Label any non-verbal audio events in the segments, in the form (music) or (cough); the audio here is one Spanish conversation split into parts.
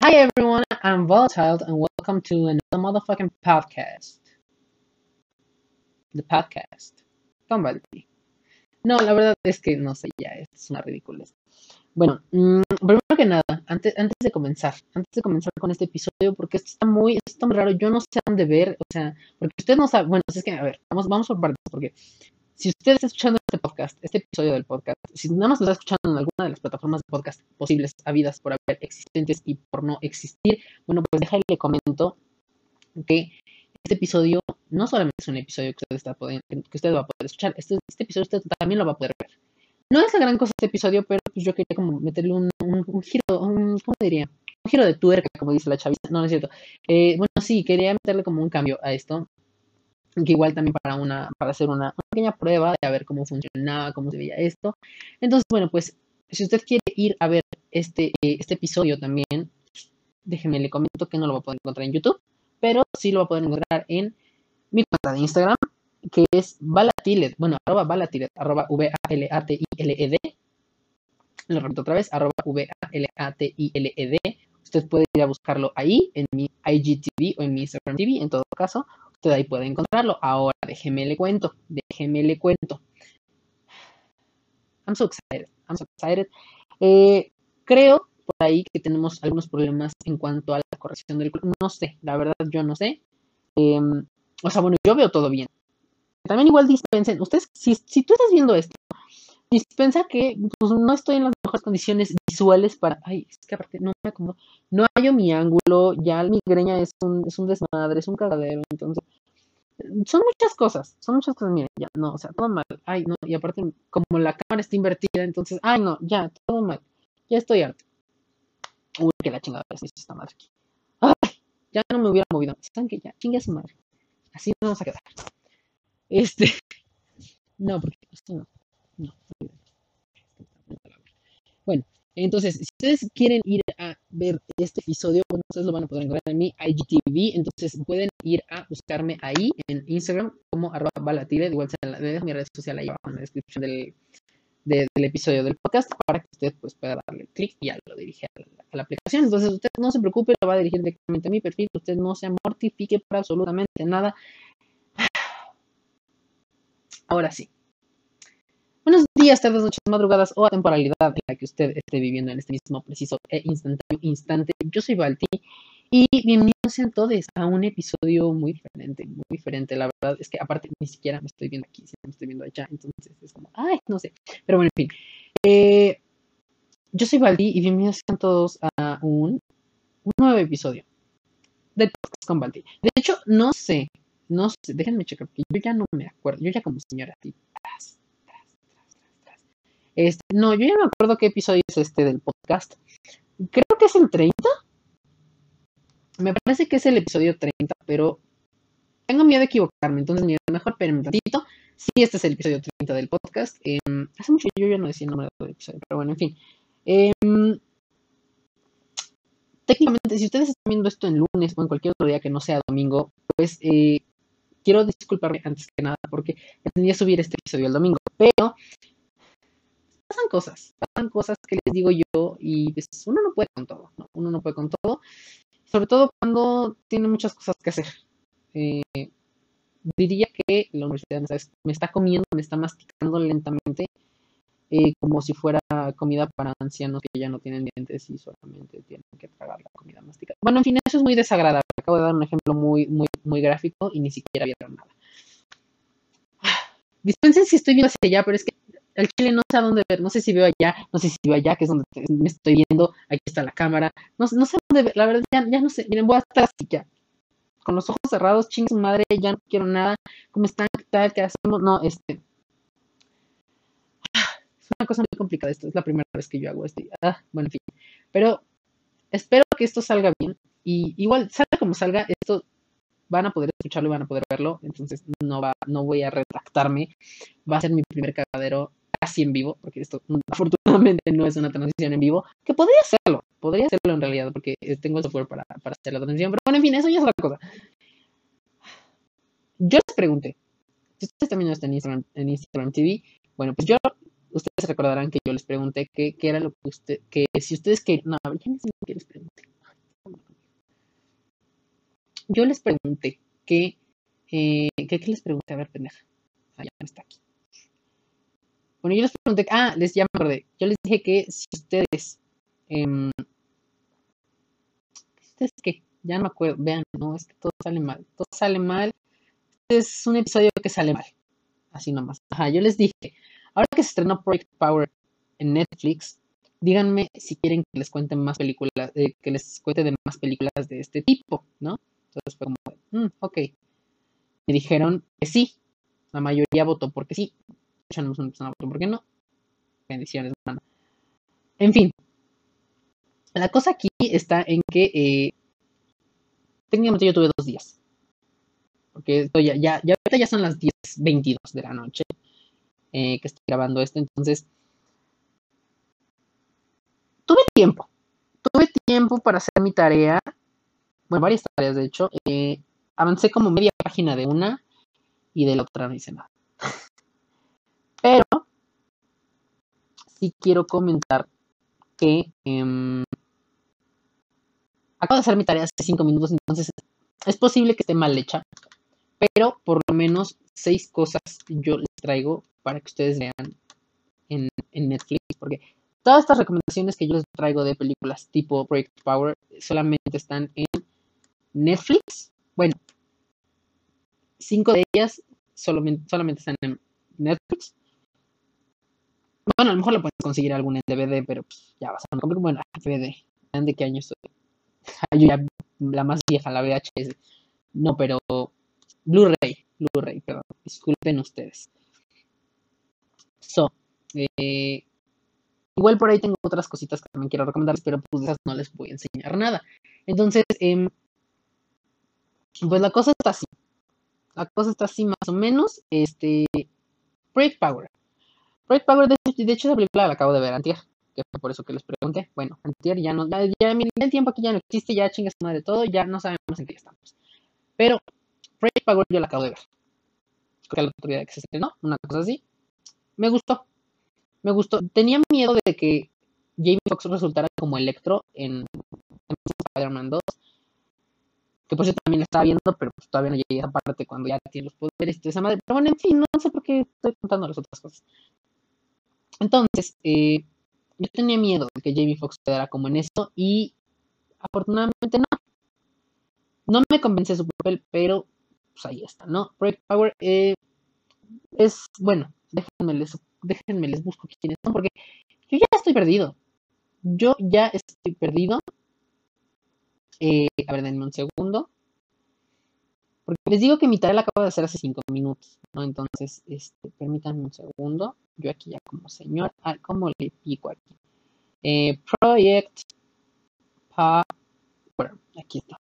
Hi everyone, I'm Volatile and welcome to another motherfucking podcast. The podcast. Somebody. No, la verdad es que no sé, ya es una ridícula. Bueno, mmm, primero que nada, antes, antes de comenzar, antes de comenzar con este episodio, porque esto está muy, esto está raro, yo no sé dónde ver, o sea, porque usted no sabe, bueno, es que, a ver, vamos, vamos por partes, porque si usted está escuchando este podcast, este episodio del podcast, si nada más lo está escuchando en alguna de las plataformas de podcast posibles, habidas por haber existentes y por no existir, bueno, pues déjale le comento que este episodio no solamente es un episodio que usted, está que usted va a poder escuchar, este, este episodio usted también lo va a poder ver. No es la gran cosa este episodio, pero pues yo quería como meterle un, un, giro, un, ¿cómo diría? Un giro de tuerca, como dice la chavista. No, no es cierto. Eh, bueno, sí, quería meterle como un cambio a esto. Que igual también para una, para hacer una, pequeña prueba de a ver cómo funcionaba, cómo se veía esto. Entonces, bueno, pues, si usted quiere ir a ver este, eh, este episodio también, déjeme le comento que no lo va a poder encontrar en YouTube, pero sí lo va a poder encontrar en mi cuenta de Instagram, que es Valatiled, bueno, arroba Valatiled, arroba V-A-L-A-T-I-L-E-D. Lo repito otra vez, arroba V-A-L-A-T-I-L-E-D. Usted puede ir a buscarlo ahí, en mi IGTV o en mi Instagram TV, en todo caso, usted ahí puede encontrarlo. Ahora, déjeme le cuento, déjeme le cuento. I'm so excited, I'm so excited. Eh, creo por ahí que tenemos algunos problemas en cuanto a la corrección del... No sé, la verdad yo no sé. Eh, o sea, bueno, yo veo todo bien. También igual dispensen, ustedes, si, si tú estás viendo esto, dispensa que pues, no estoy en las mejores condiciones visuales para, ay, es que aparte no me acomodo, no hallo mi ángulo, ya mi greña es un, es un desmadre, es un cagadero, entonces, son muchas cosas, son muchas cosas, miren, ya, no, o sea, todo mal, ay, no, y aparte, como la cámara está invertida, entonces, ay, no, ya, todo mal, ya estoy harto. Uy, que la chingada es esta madre aquí. Ay, ya no me hubiera movido, ¿saben que ya? Chingue a su madre. Así nos vamos a quedar. Este. (laughs) No, porque esto no. No. Bueno, entonces, si ustedes quieren ir a ver este episodio, bueno, ustedes lo van a poder encontrar en mi IGTV. Entonces, pueden ir a buscarme ahí en Instagram como arroba balatire. Igual la dejo mi red social ahí abajo en la descripción del, del episodio del podcast para que usted pues, pueda darle clic y ya lo dirige a la, aplicación. Entonces, usted no se preocupe, lo va a dirigir directamente a mi perfil. Usted no se mortifique para absolutamente nada. Ahora sí. Buenos días, tardes, noches, madrugadas o a temporalidad en la que usted esté viviendo en este mismo preciso e instantáneo instante. Yo soy Balti y bienvenidos sean todos a un episodio muy diferente, muy diferente. La verdad es que aparte ni siquiera me estoy viendo aquí, me estoy viendo allá. Entonces es como, ay, no sé. Pero bueno, en fin. Eh, yo soy Baldi y bienvenidos sean todos a un, nuevo episodio del podcast con Baldi. De hecho, no sé, no sé, déjenme checar, porque yo ya no me acuerdo, yo ya como señora, así, Este, no, yo ya me acuerdo qué episodio es este del podcast. Creo que es el 30. Me parece que es el episodio 30, pero tengo miedo de equivocarme, entonces mejor espérenme un ratito. Sí, este es el episodio 30 del podcast. Eh, hace mucho yo ya no decía el nombre del episodio, pero bueno, en fin. Eh, técnicamente, si ustedes están viendo esto en lunes o en cualquier otro día que no sea domingo, pues eh, quiero disculparme antes que nada porque pretendía subir este episodio el domingo, pero pasan cosas, pasan cosas que les digo yo y pues uno no puede con todo, ¿no? uno no puede con todo, sobre todo cuando tiene muchas cosas que hacer. Eh, diría que la universidad me está comiendo, me está masticando lentamente, eh, como si fuera comida para ancianos que ya no tienen dientes y solamente tienen que tragar la comida masticada. Bueno, en fin, eso es muy desagradable. Acabo de dar un ejemplo muy, muy, muy gráfico y ni siquiera vieron nada. Dispensen si estoy viendo hacia allá, pero es que el chile no sé a dónde ver. No sé si veo allá, no sé si veo allá, que es donde me estoy viendo. Aquí está la cámara. No, no sé dónde ver. La verdad, ya, ya no sé. Miren, voy a estar así ya. Con los ojos cerrados, ching su madre, ya no quiero nada. ¿Cómo están? ¿Qué tal? ¿Qué hacemos? No, este. (sighs) Es una cosa muy complicada esto. Es la primera vez que yo hago esto. Ah, bueno, en fin. Pero espero que esto salga bien. Y igual, salga como salga, esto van a poder escucharlo y van a poder verlo. Entonces no va, no voy a retractarme. Va a ser mi primer cagadero casi en vivo, porque esto (laughs) afortunadamente no es una transición en vivo, que podría hacerlo, podría hacerlo en realidad, porque tengo el software para, para hacer la transición, pero bueno, en fin, eso ya es otra cosa. Yo les pregunté, si ustedes también están en Instagram, en Instagram TV, bueno, pues yo, ustedes recordarán que yo les pregunté que era lo que usted, que si ustedes que, no, ya no sé qué les pregunté. yo les pregunté que, eh, ¿qué, les pregunté? A ver, pendeja. Ah, ya no está aquí. Bueno, yo les pregunté, ah, les ya me acordé. Yo les dije que si ustedes, eh, ¿ustedes qué? Ya no me acuerdo, vean, no, es que todo sale mal, todo sale mal. Este es un episodio que sale mal, así nomás. Ajá, yo les dije, ahora que se estrenó Project Power en Netflix, díganme si quieren que les cuente más películas, eh, que les cuente de más películas de este tipo, ¿no? Entonces fue como, mm, ok. Me dijeron que sí. La mayoría votó porque sí. No una persona votó porque no. Bendiciones, hermano. En fin. La cosa aquí está en que eh, técnicamente yo tuve dos días. Porque esto ya, ya, ya, ya son las 10.22 de la noche eh, que estoy grabando esto. Entonces, tuve tiempo. Tuve tiempo para hacer mi tarea. Bueno, varias tareas, de hecho. Eh, avancé como media página de una y de la otra no hice nada. (laughs) Pero sí quiero comentar que em, acabo de hacer mi tarea hace cinco minutos, entonces es posible que esté mal hecha, pero por lo menos seis cosas yo les traigo para que ustedes vean en, Netflix, porque Todas estas recomendaciones que yo les traigo de películas tipo Project Power solamente están en Netflix. Bueno, cinco de ellas solamente están en Netflix. Bueno, a lo mejor lo puedes conseguir algún en DVD, pero pues, ya vas a ver. Bueno, DVD. ¿De qué año estoy? (laughs) Yo ya la más vieja, la VHS. No, pero Blu-ray. Blu-ray, perdón. Disculpen ustedes. So, eh, Igual por ahí tengo otras cositas que también quiero recomendarles, pero pues de esas no les voy a enseñar nada. Entonces, em, pues la cosa está así. La cosa está así más o menos. Este, Break Power. Break Power, de, hecho, esa película la acabo de ver antier, que fue por eso que les pregunté. Bueno, antier ya no, ya, ya el tiempo aquí ya no existe, ya chingas madre todo, ya no sabemos en qué estamos. Pero Break Power yo la acabo de ver. Creo que la autoridad que se estrenó, una cosa así. Me gustó, me gustó. Tenía miedo de que Jamie Foxx resultara como Electro en, Spider-Man 2. Que por cierto también estaba viendo, pero pues todavía no llegué a esa parte cuando ya tiene los poderes de esa madre. Pero bueno, en fin, no sé por qué estoy contando las otras cosas. Entonces, eh, yo tenía miedo de que Jamie Foxx quedara como en eso y afortunadamente no. No me convence su papel, pero pues ahí está, ¿no? Project Power eh, es, bueno, déjenme les déjenme les busco quiénes son, porque yo ya estoy perdido. Yo ya estoy perdido. Eh, a ver, denme un segundo. Porque les digo que mi tarea la acabo de hacer hace cinco minutos, ¿no? Entonces, este, permítanme un segundo. Yo aquí ya como señor, ah, ¿cómo le pico aquí? Eh, project. Bueno, aquí está.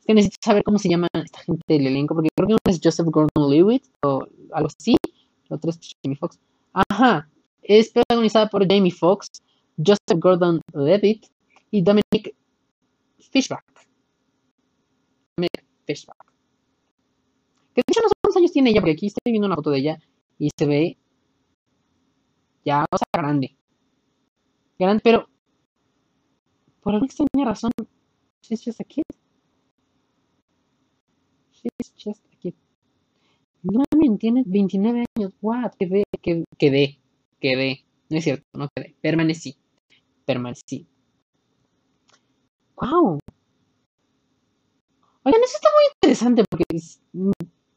Es que necesito saber cómo se llama esta gente del elenco, porque creo que uno es Joseph Gordon-Levitt o algo así. El otro es Jimmy Fox. Ajá. Es protagonizada por Jamie Foxx, Joseph Gordon-Levitt y Dominic Fishback. Dominic Fishback. Que de hecho no sé cuántos años tiene ella, porque aquí estoy viendo una foto de ella y se ve ya, o sea, grande. Grande, pero por alguna extraña razón, she's just a kid. She's just a kid. No me tiene 29 años. What? Quedé, quedé, quedé. No es cierto, no quedé. Permanecí. Permanecí. Wow. Oigan, eso está muy interesante porque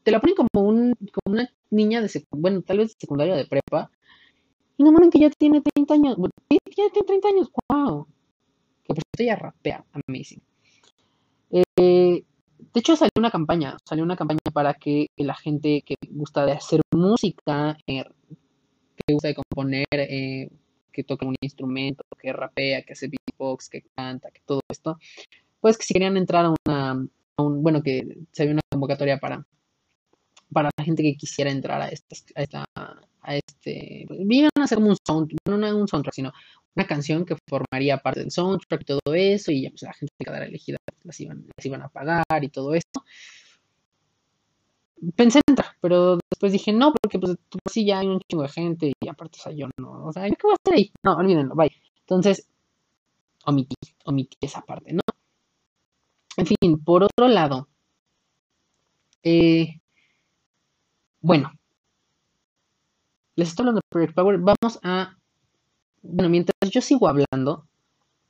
te la ponen como, un, una niña de bueno, tal vez de secundaria de prepa. Y no ponen que ya tiene 30 años. ya tiene 30 años. Wow. Que por cierto ya rapea. Amazing. Eh, de hecho, salió una campaña, salió una campaña para que la gente que gusta de hacer música, eh, que gusta de componer, eh, que toca un instrumento, que rapea, que hace beatbox, que canta, que todo esto, pues que si querían entrar a una, un, bueno, que se había una convocatoria para, para la gente que quisiera entrar a esta, a esta, a este, iban a hacer como un soundtrack, no un soundtrack, sino una canción que formaría parte del soundtrack y todo eso, y ya pues la gente que quedara elegida las iban, las iban a pagar y todo esto. Pensé en entrar, pero después dije no, porque pues, pues sí ya hay un chingo de gente y aparte, o sea, yo no, o sea, ¿qué voy a hacer ahí? No, olvídenlo, bye. Entonces, omití, omití esa parte, ¿no? En fin, por otro lado, Eh, bueno, les estoy hablando de Project Power. Vamos a. Bueno, mientras yo sigo hablando,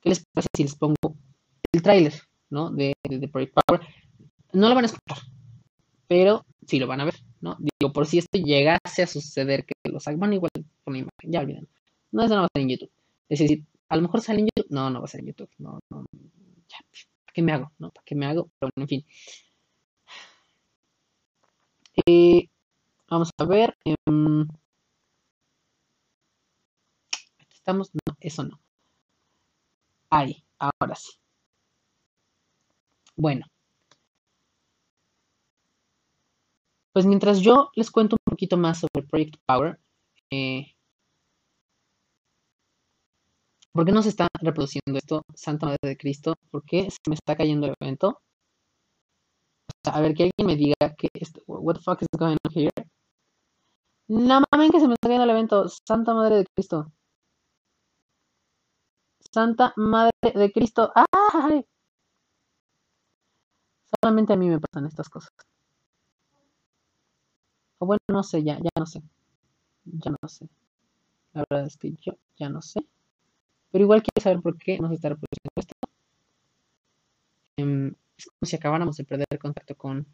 ¿qué les parece si les pongo el tráiler, ¿no? De, Project Power. No lo van a escuchar, pero sí lo van a ver, ¿no? Digo, por si esto llegase a suceder que los hagan, bueno, igual con la imagen, ya olviden. No, eso no va a ser en YouTube. Es decir, a lo mejor sale en YouTube. No, no va a ser en YouTube. No, no. ¿Para qué me hago? ¿No? ¿Para qué me hago? Pero bueno, en fin. Eh, vamos a ver. Aquí estamos. No, eso no. Ahí, ahora sí. Bueno. Pues mientras yo les cuento un poquito más sobre Project Power, eh, ¿por qué no se está reproduciendo esto? Santa Madre de Cristo, ¿por qué se me está cayendo el evento? a ver, que alguien me diga que esto, what the fuck is going on here? No mames que se me está cayendo el evento. Santa Madre de Cristo. Santa Madre de Cristo. ¡Ay! Solamente a mí me pasan estas cosas. O bueno, no sé, ya, ya no sé. Ya no sé. La verdad es que yo ya no sé. Pero igual quiero saber por qué no se está reproduciendo esto. Em, es como si acabáramos de perder contacto con,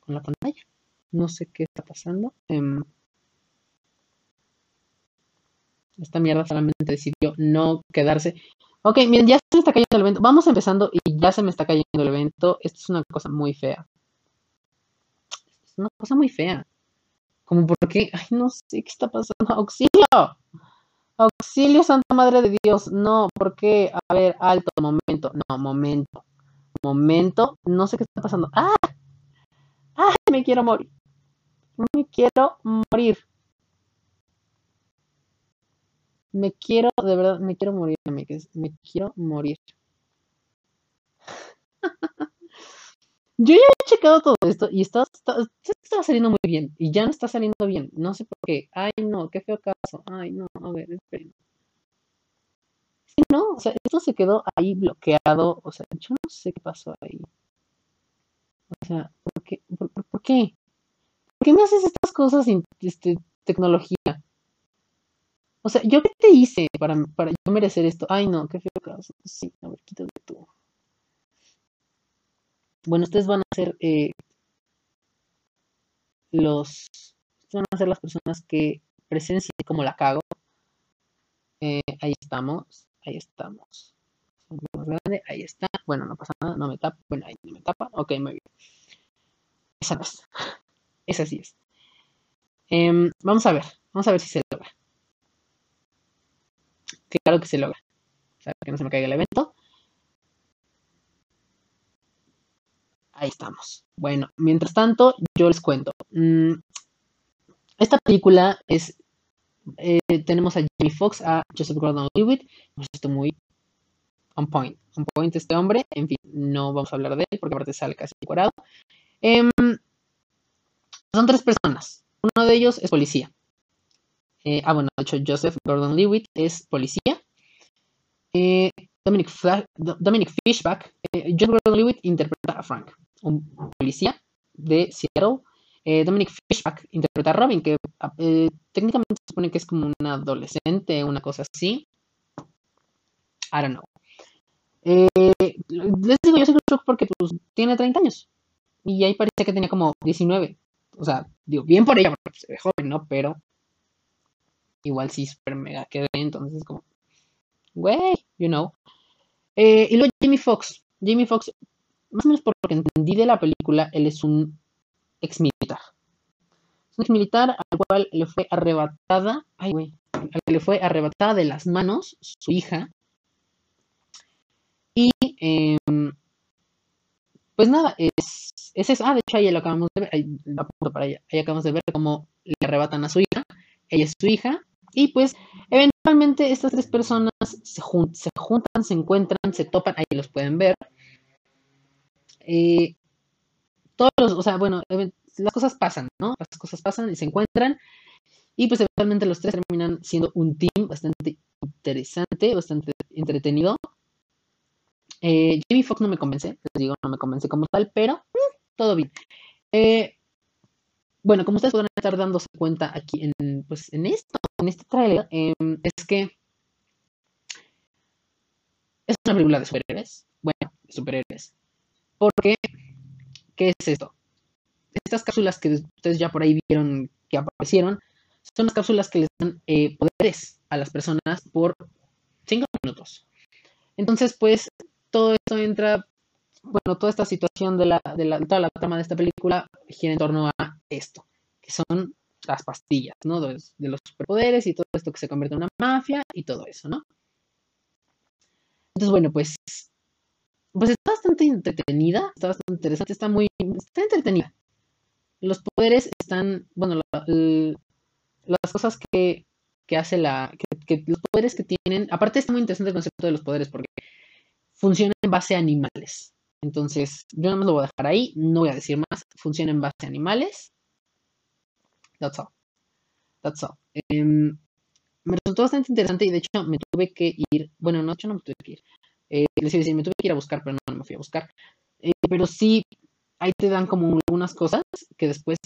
con la pantalla. No sé qué está pasando. Em, esta mierda solamente decidió no quedarse. Ok, miren, ya se me está cayendo el evento. Vamos empezando y ya se me está cayendo el evento. Esto es una cosa muy fea. Es una cosa muy fea. Como porque, ay, no sé qué está pasando. ¡Auxilio! Auxilio, Santa Madre de Dios. No, ¿por qué? A ver, alto, momento. No, momento. Momento. No sé qué está pasando. ¡Ah! ¡Ah! Me quiero morir. Me quiero morir. Me quiero, de verdad, me quiero morir. Me quiero morir. (laughs) Yo ya he checado todo esto y está, está, saliendo muy bien. Y ya no está saliendo bien. No sé por qué. Ay, no, qué feo caso. Ay, no, a ver, esperen. Sí, no, o sea, esto se quedó ahí bloqueado. O sea, yo no sé qué pasó ahí. O sea, ¿por qué? ¿Por, qué? ¿Por qué me haces estas cosas sin este, tecnología? O sea, ¿yo qué te hice para, para yo merecer esto? Ay, no, qué feo caso. Sí, a ver, quítate tú. Bueno, ustedes van a ser eh, los. van a ser las personas que presencien cómo la cago. Eh, ahí estamos, ahí estamos. Más grande, ahí está. Bueno, no pasa nada, no me tapa. Bueno, ahí no me tapa. Ok, muy bien. Esa no es. Esa sí es. Em, vamos a ver, vamos a ver si se logra. Claro que se logra. O sea, que no se me caiga el evento. Ahí estamos. Bueno, mientras tanto, yo les cuento. Mm, esta película es. Eh, tenemos a Jamie Foxx, a Joseph Gordon-Levitt. Esto muy on point. On point este hombre. En fin, no vamos a hablar de él porque aparte sale casi decorado. Em, son tres personas. Uno de ellos es policía. Eh, ah, bueno, de hecho, Joseph Gordon-Levitt es policía. Eh, Dominic, Fishback, eh, John Gordon-Levitt interpreta a Frank un policía de Seattle. Dominic Fishback interpreta a Robin, que técnicamente se supone que es como una adolescente, una cosa así. I don't know. Les digo, yo un shock porque pues, tiene 30 años. Y ahí parece que tenía como 19. O sea, digo, bien por ella, porque se ve joven, ¿no? Pero igual sí, super mega quedé. Entonces, como, güey, you know. y luego Jamie Foxx. Jamie Foxx más o menos por lo que entendí de la película, él es un ex militar. Es un ex militar al cual le fue arrebatada, ay güey, al que le fue arrebatada de las manos su hija. Y em, pues nada, es, es. Ah, de hecho, ahí lo acabamos de ver, ahí, para allá, ahí acabamos de ver cómo le arrebatan a su hija. Ella es su hija. Y pues, eventualmente estas tres personas se, se juntan, se encuentran, se topan, ahí los pueden ver. Eh, todos los, o sea, bueno, las cosas pasan, ¿no? Las cosas pasan y se encuentran. Y pues eventualmente los tres terminan siendo un team bastante interesante, bastante entretenido. Eh, Jamie Foxx no me convence, les digo, no me convence como tal, pero mm, todo bien. Eh, bueno, como ustedes podrán estar dándose cuenta aquí en, pues, en esto, en este trailer, em, es que es una película de superhéroes. Bueno, de superhéroes. Porque, ¿qué es esto? Estas cápsulas que ustedes ya por ahí vieron que aparecieron, son las cápsulas que les dan eh, poderes a las personas por 5 minutos. Entonces, pues, todo esto entra, bueno, toda esta situación de, la, de la, toda la trama de esta película gira en torno a esto, que son las pastillas, ¿no? De, los superpoderes y todo esto que se convierte en una mafia y todo eso, ¿no? Entonces, bueno, pues, pues está bastante entretenida, está bastante interesante, está muy, está entretenida. Los poderes están, bueno, las cosas que, que hace la, que, los poderes que tienen, aparte está muy interesante el concepto de los poderes porque funciona en base a animales. Entonces, yo no me lo voy a dejar ahí, no voy a decir más, funciona en base a animales. That's all. That's all. Em, me resultó bastante interesante y de hecho me tuve que ir, bueno, no, yo no me tuve que ir, eh, les iba a decir, me tuve que ir a buscar, pero no, me fui a buscar. Eh, pero sí, ahí te dan como algunas cosas que después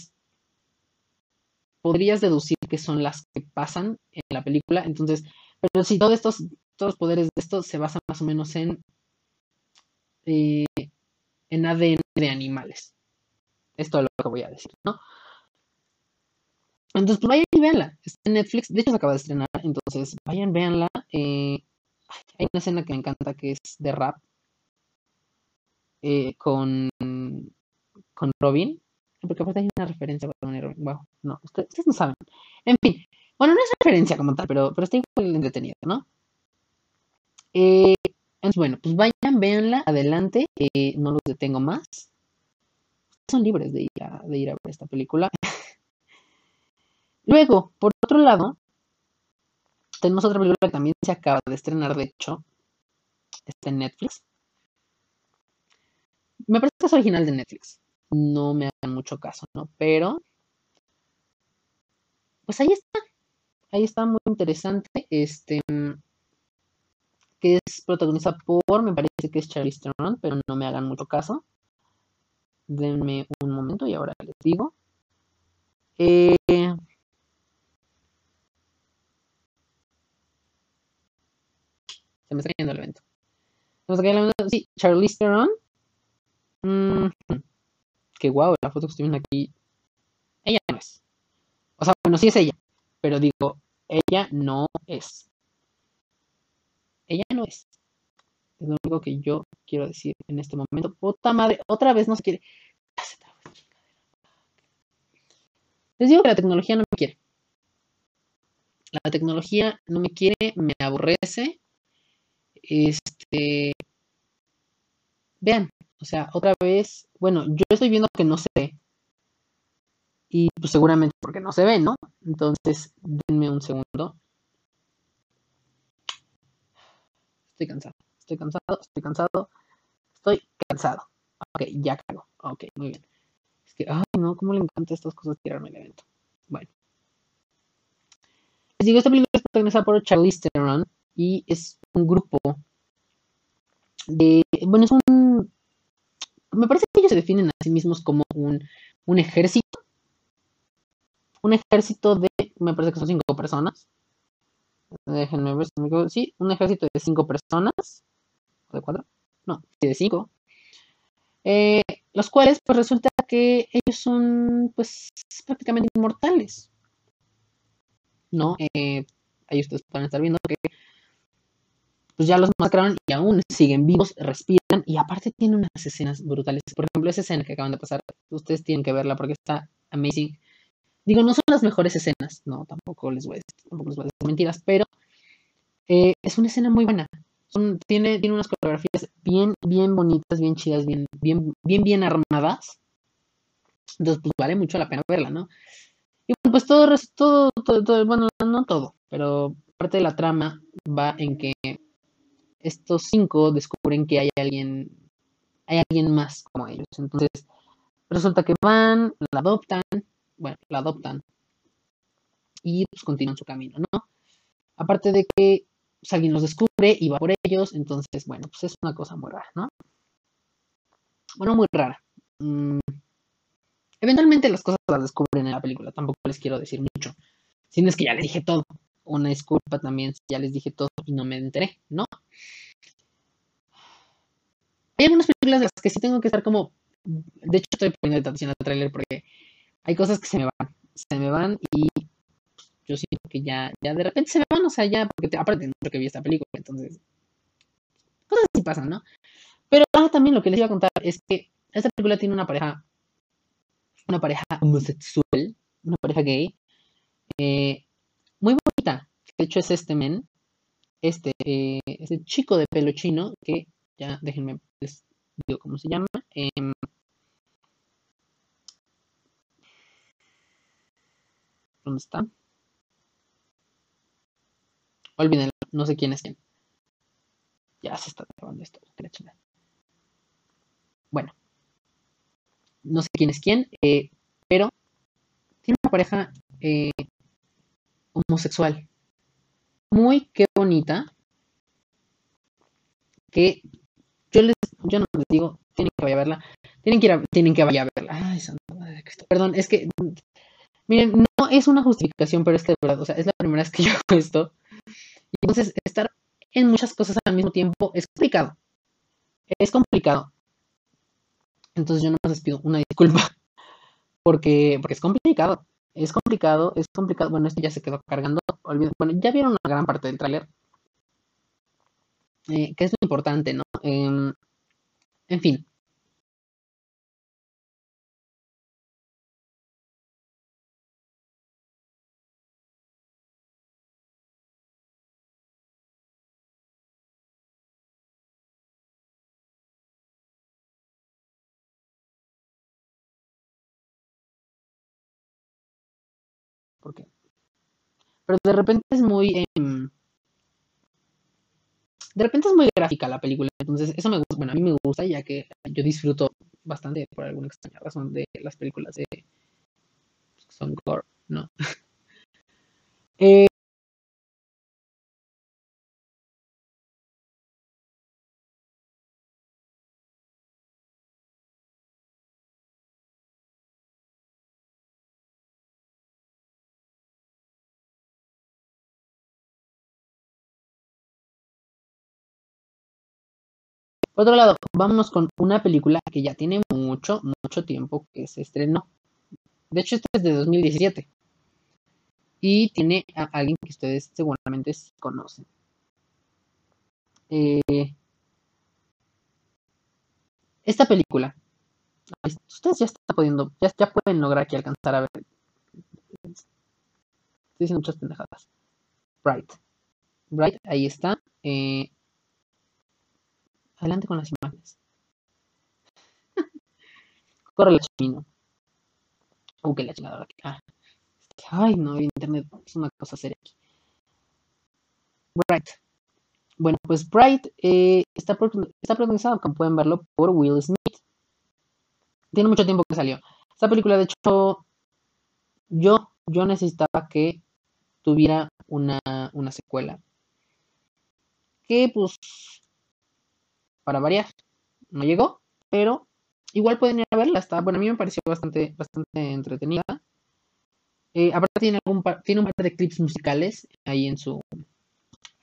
podrías deducir que son las que pasan en la película. Entonces, pero sí, todos estos, todos los poderes de estos se basan más o menos en, eh, en ADN de animales. Esto es lo que voy a decir, ¿no? Entonces, pues vayan y véanla. Está en Netflix. De hecho, se acaba de estrenar. Entonces, vayan, véanla. Eh, hay una escena que me encanta que es de rap. Eh, con, con Robin. Porque aparte hay una referencia con Robin. Wow, no, ustedes, no saben. En fin. Bueno, no es referencia como tal, pero, pero está igual entretenido, ¿no? Eh, entonces, bueno, pues vayan, véanla, adelante. no los detengo más. Son libres de ir de ir a ver esta película. (laughs) Luego, por otro lado, tenemos otra película que también se acaba de estrenar, de hecho, está en Netflix. Me parece que es original de Netflix. No me hagan mucho caso, ¿no? Pero, pues ahí está. Ahí está muy interesante. Este, que es protagonizada por, me parece que es Charlize Theron, pero no me hagan mucho caso. Denme un momento y ahora les digo. Eh, Se me está cayendo el evento. Se me está cayendo el evento. Sí, Charlize Theron. Mm, que guau, la foto que estoy viendo aquí. Ella no es. O sea, bueno, sí es ella. Pero digo, ella no es. Ella no es. Es lo único que yo quiero decir en este momento. Puta madre, otra vez no se quiere. Les digo que la tecnología no me quiere. La tecnología no me quiere, me aborrece. Este, vean, o sea, otra vez, bueno, yo estoy viendo que no se ve. Y pues seguramente porque no se ve, ¿no? Entonces, denme un segundo. Estoy cansado, estoy cansado, estoy cansado, estoy cansado. Ok, ya cago. Ok, muy bien. Es que, ay, no, cómo le encanta estas cosas tirarme el evento. Bueno. Les digo, esta película es protagonizada por Charlize Theron y es un grupo de, bueno, es un, me parece que ellos se definen a sí mismos como un, un ejército, un ejército de, me parece que son cinco personas, déjenme ver si me sí, un ejército de cinco personas, de cuatro, no, de cinco, eh, los cuales pues resulta que ellos son pues prácticamente inmortales, ¿no? Eh, ahí ustedes pueden estar viendo que pues ya los masacraron y aún siguen vivos, respiran y aparte tiene unas escenas brutales. Por ejemplo, esa escena que acaban de pasar, ustedes tienen que verla porque está amazing. Digo, no son las mejores escenas, no, tampoco les voy a decir, tampoco les voy a decir mentiras, pero eh, es una escena muy buena. tiene, tiene unas coreografías bien, bien bonitas, bien chidas, bien, bien, bien, bien armadas. Entonces, pues vale mucho la pena verla, ¿no? Y bueno, pues todo, todo, todo, bueno, no todo, pero parte de la trama va en que estos cinco descubren que hay alguien, hay alguien más como ellos. Entonces, resulta que van, la adoptan, bueno, la adoptan y pues continúan su camino, ¿no? Aparte de que pues, alguien los descubre y va por ellos, entonces, bueno, pues es una cosa muy rara, ¿no? Bueno, muy rara. Mm, Eventualmente las cosas las descubren en la película, tampoco les quiero decir mucho. Si es que ya les dije todo. Una disculpa también si ya les dije todo y no me enteré, ¿no? Hay algunas películas de las que sí tengo que estar como. De hecho, estoy poniendo atención al tráiler porque hay cosas que se me van. Se me van y yo siento que ya, ya de repente se me van, o sea, ya, porque aparte mucho que vi esta película, entonces. Cosas así pasan, ¿no? Pero también lo que les iba a contar es que esta película tiene una pareja. Una pareja homosexual, una pareja gay, eh, muy bonita. De hecho, es este men, este, eh, este chico de pelo chino que ya déjenme les digo cómo se llama. Em, ¿Dónde está? Olvídenlo, no sé quién es quién. Ya se está grabando esto, Bueno, no sé quién es quién, eh, pero tiene una pareja eh, homosexual. Muy qué bonita. Que yo les, yo no les digo, tienen que vaya a verla. Tienen que ir a, tienen que vaya a verla. Ay, santa madre de Cristo. Perdón, es que miren, no es una justificación, pero es que de verdad, o sea, es la primera vez que yo hago esto. Y entonces estar en muchas cosas al mismo tiempo es complicado. Es complicado. Entonces yo no les pido una disculpa. Porque, porque es complicado. Es complicado, es complicado. Bueno, esto ya se quedó cargando. Bueno, ya vieron una gran parte del tráiler. Eh, que es lo importante, ¿no? Em, en fin. Pero de repente es muy... Em, de repente es muy gráfica la película, entonces eso me gusta, bueno, a mí me gusta ya que yo disfruto bastante por alguna extraña razón de las películas de son gore, ¿no? (laughs) eh, Por otro lado, vámonos con una película que ya tiene mucho, mucho tiempo que se estrenó. De hecho, esta es de 2017. Y tiene a alguien que ustedes seguramente conocen. Eh, esta película, ustedes ya están pudiendo, ya, pueden lograr aquí alcanzar a ver. Estoy diciendo muchas pendejadas. Bright. Bright, ahí está. Eh, Adelante con las imágenes. (laughs) Corre la chino. Uh, que la chingada. Ah. Ay, no, internet es una cosa seria aquí. Bright. Bueno, pues Bright eh, está, está protagonizado, como pueden verlo, por Will Smith. Tiene mucho tiempo que salió. Esta película, de hecho, yo, yo necesitaba que tuviera una, una secuela. Que pues para variar. No llegó, pero igual pueden ir a verla. Está, bueno, a mí me pareció bastante, bastante entretenida. Eh, aparte tiene, algún tiene un par de clips musicales ahí en su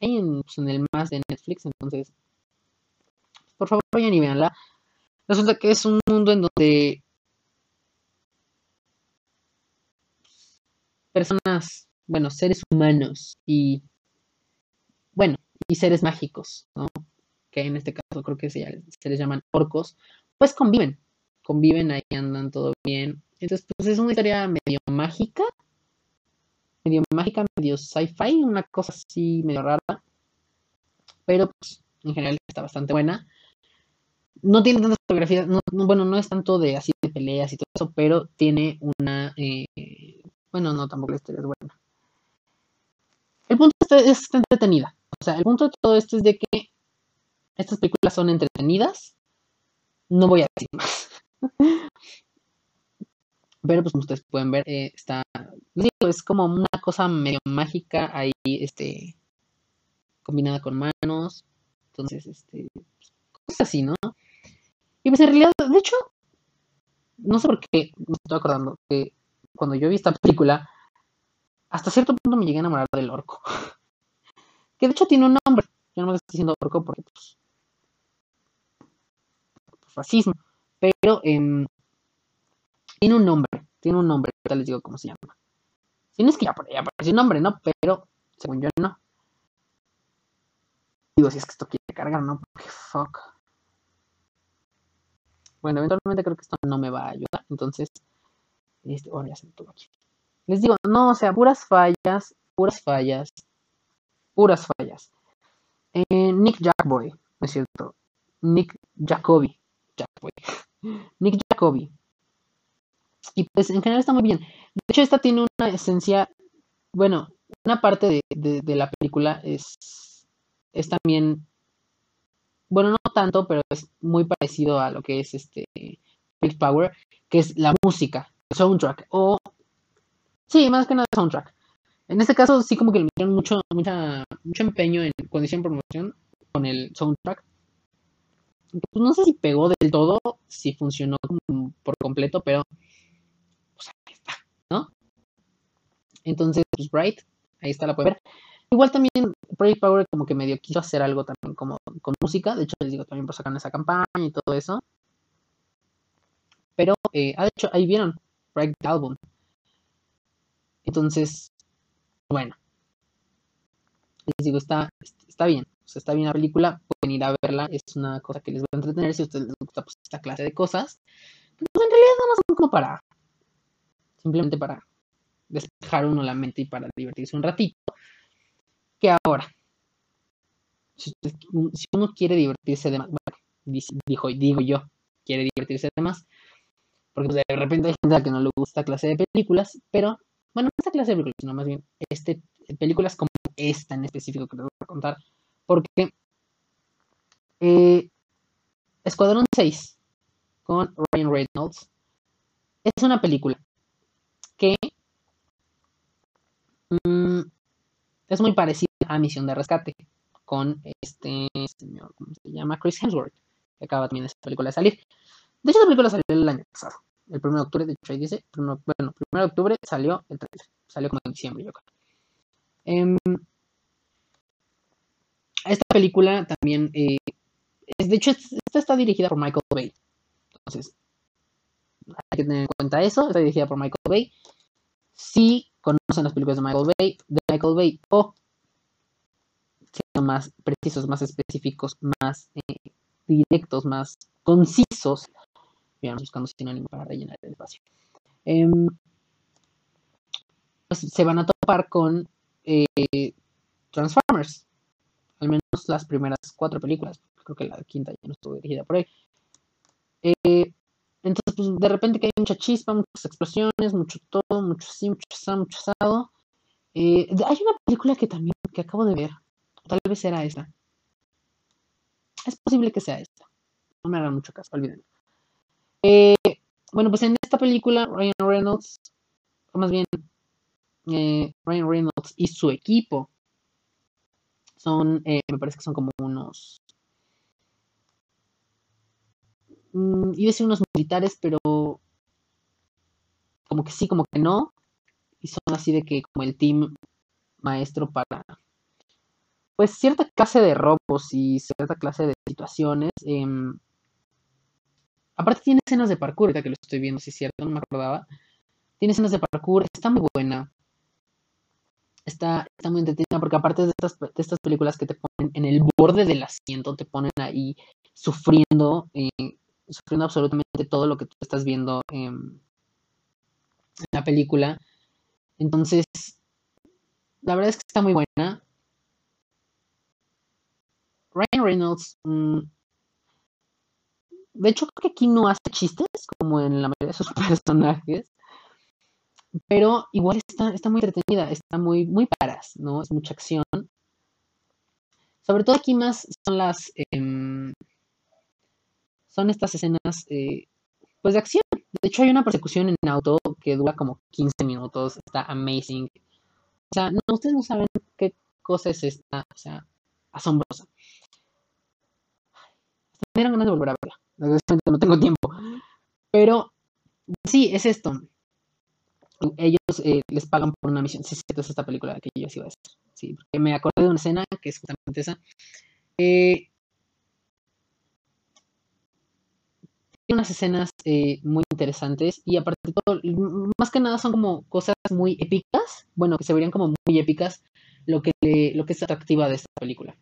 ahí en, pues, en, el más de Netflix, entonces por favor vayan y veanla. Resulta que es un mundo en donde personas, bueno, seres humanos y bueno, y seres mágicos, ¿no? Que en este caso creo que se, les llaman orcos, pues conviven, conviven, ahí andan todo bien. Entonces, pues es una historia medio mágica, medio mágica, medio sci-fi, una cosa así medio rara, pero pues en general está bastante buena. No tiene tantas fotografías, no, bueno, no es tanto de así de peleas y todo eso, pero tiene una, eh, bueno, no, tampoco la historia es buena. El punto es, está entretenida. O sea, el punto de todo esto es de que estas películas son entretenidas. No voy a decir más. (laughs) Pero pues como ustedes pueden ver, eh, está. es como una cosa medio mágica ahí, este. combinada con manos. Entonces, este. cosas así, ¿no? Y pues en realidad, de hecho, no sé por qué me estoy acordando que cuando yo vi esta película, hasta cierto punto me llegué a enamorar del orco. (laughs) que de hecho tiene un nombre. Yo no me estoy diciendo orco porque, pues, racismo. Pero eh, tiene un nombre. Tiene un nombre. Ahorita les digo cómo se llama. Si no es que ya, un nombre, ¿no? Pero, según yo, no. Digo, si es que esto quiere cargar, ¿no? Porque fuck. Bueno, eventualmente creo que esto no me va a ayudar. Entonces, este, aquí. Les digo, no, o sea, puras fallas, puras fallas, puras fallas. Eh, Nick Jackboy, ¿no es cierto? Nick Jacoby. Nick Jacoby. Y pues en general está muy bien. De hecho, esta tiene una esencia, bueno, una parte de, de, la película es, es también, bueno, no tanto, pero es muy parecido a lo que es este Big Power, que es la música, el soundtrack, o sí, más que nada el soundtrack. En este caso sí como que le metieron mucho, mucho empeño en cuando hicieron promoción con el soundtrack. Pues no sé si pegó del todo, si funcionó por completo, pero pues ahí está, ¿no? Entonces, pues Bright, ahí está, la puede ver. Igual también Project Power como que medio quiso hacer algo también como con música, de hecho les digo también por sacar esa campaña y todo eso. Pero, eh, ah, de hecho, ahí vieron Bright Album. Entonces, bueno, les digo, está, está bien, sea, está bien la película, pueden ir a verla, es una cosa que les va a entretener si a ustedes les gusta pues, esta clase de cosas. Pues en realidad no son como para, simplemente para despejar uno la mente y para divertirse un ratito. Que ahora, si, si uno quiere divertirse de más, bueno, dijo, digo yo, quiere divertirse de más, porque pues, de repente hay gente a la que no le gusta clase de películas, pero bueno, no esta clase de películas, sino más bien este, películas como esta en específico que les voy a contar, porque eh, Escuadrón 6 con Ryan Reynolds es una película que mmm, es muy parecida a Misión de Rescate con este señor, ¿cómo se llama? Chris Hemsworth, que acaba también esa película de salir. De hecho, esa película salió el año pasado el 1 de octubre, de hecho ahí dice, bueno, 1 de octubre salió el trailer, salió como en diciembre, yo creo. Eh, esta película también, eh, es, de hecho, esta está dirigida por Michael Bay. Entonces, hay que tener en cuenta eso, está dirigida por Michael Bay. Si conocen las películas de Michael Bay, de Michael Bay o siendo más precisos, más específicos, más eh, directos, más concisos, Estamos buscando sinónimo para rellenar el espacio. Eh, pues se van a topar con eh, Transformers. Al menos las primeras cuatro películas. Creo que la quinta ya no estuvo dirigida por ahí. Eh, entonces, pues de repente que hay mucha chispa, muchas explosiones, mucho todo, mucho así, mucho asado, mucho asado. Eh, hay una película que también que acabo de ver. Tal vez será esta. Es posible que sea esta. No me hagan mucho caso, olvídenlo. Eh, bueno, pues en esta película, Ryan Reynolds, o más bien, Ryan Reynolds y su equipo son, eh, me parece que son como unos, mm, iba a decir unos militares, pero como que sí, como que no, y son así de que como el team maestro para, pues cierta clase de robos y cierta clase de situaciones. Eh, Aparte tiene escenas de parkour, ahorita que lo estoy viendo, si es cierto, no me acordaba. Tiene escenas de parkour, está muy buena. Está, está muy entretenida porque aparte de estas, de estas películas que te ponen en el borde del asiento, te ponen ahí sufriendo, eh, sufriendo absolutamente todo lo que tú estás viendo en la película. Entonces, la verdad es que está muy buena. Ryan Reynolds mmm, de hecho, creo que aquí no hace chistes, como en la mayoría de sus (laughs) personajes. Pero igual está, está muy entretenida, está muy, muy paras, ¿no? Es mucha acción. Sobre todo aquí más son las. Eh, son estas escenas, eh, pues de acción. De hecho, hay una persecución en auto que dura como 15 minutos. Está amazing. O sea, no, ustedes no saben qué cosa es esta. O sea, asombrosa. Me dieron ganas de volver a verla. No tengo tiempo. Pero sí, es esto. Ellos eh, les pagan por una misión. Sí, sí, es esta película que yo iba a hacer. Sí, porque me acordé de una escena que es justamente esa. Eh, tiene unas escenas eh, muy interesantes y aparte de todo, más que nada son como cosas muy épicas, bueno, que se verían como muy épicas, lo que, lo que es atractiva de esta película.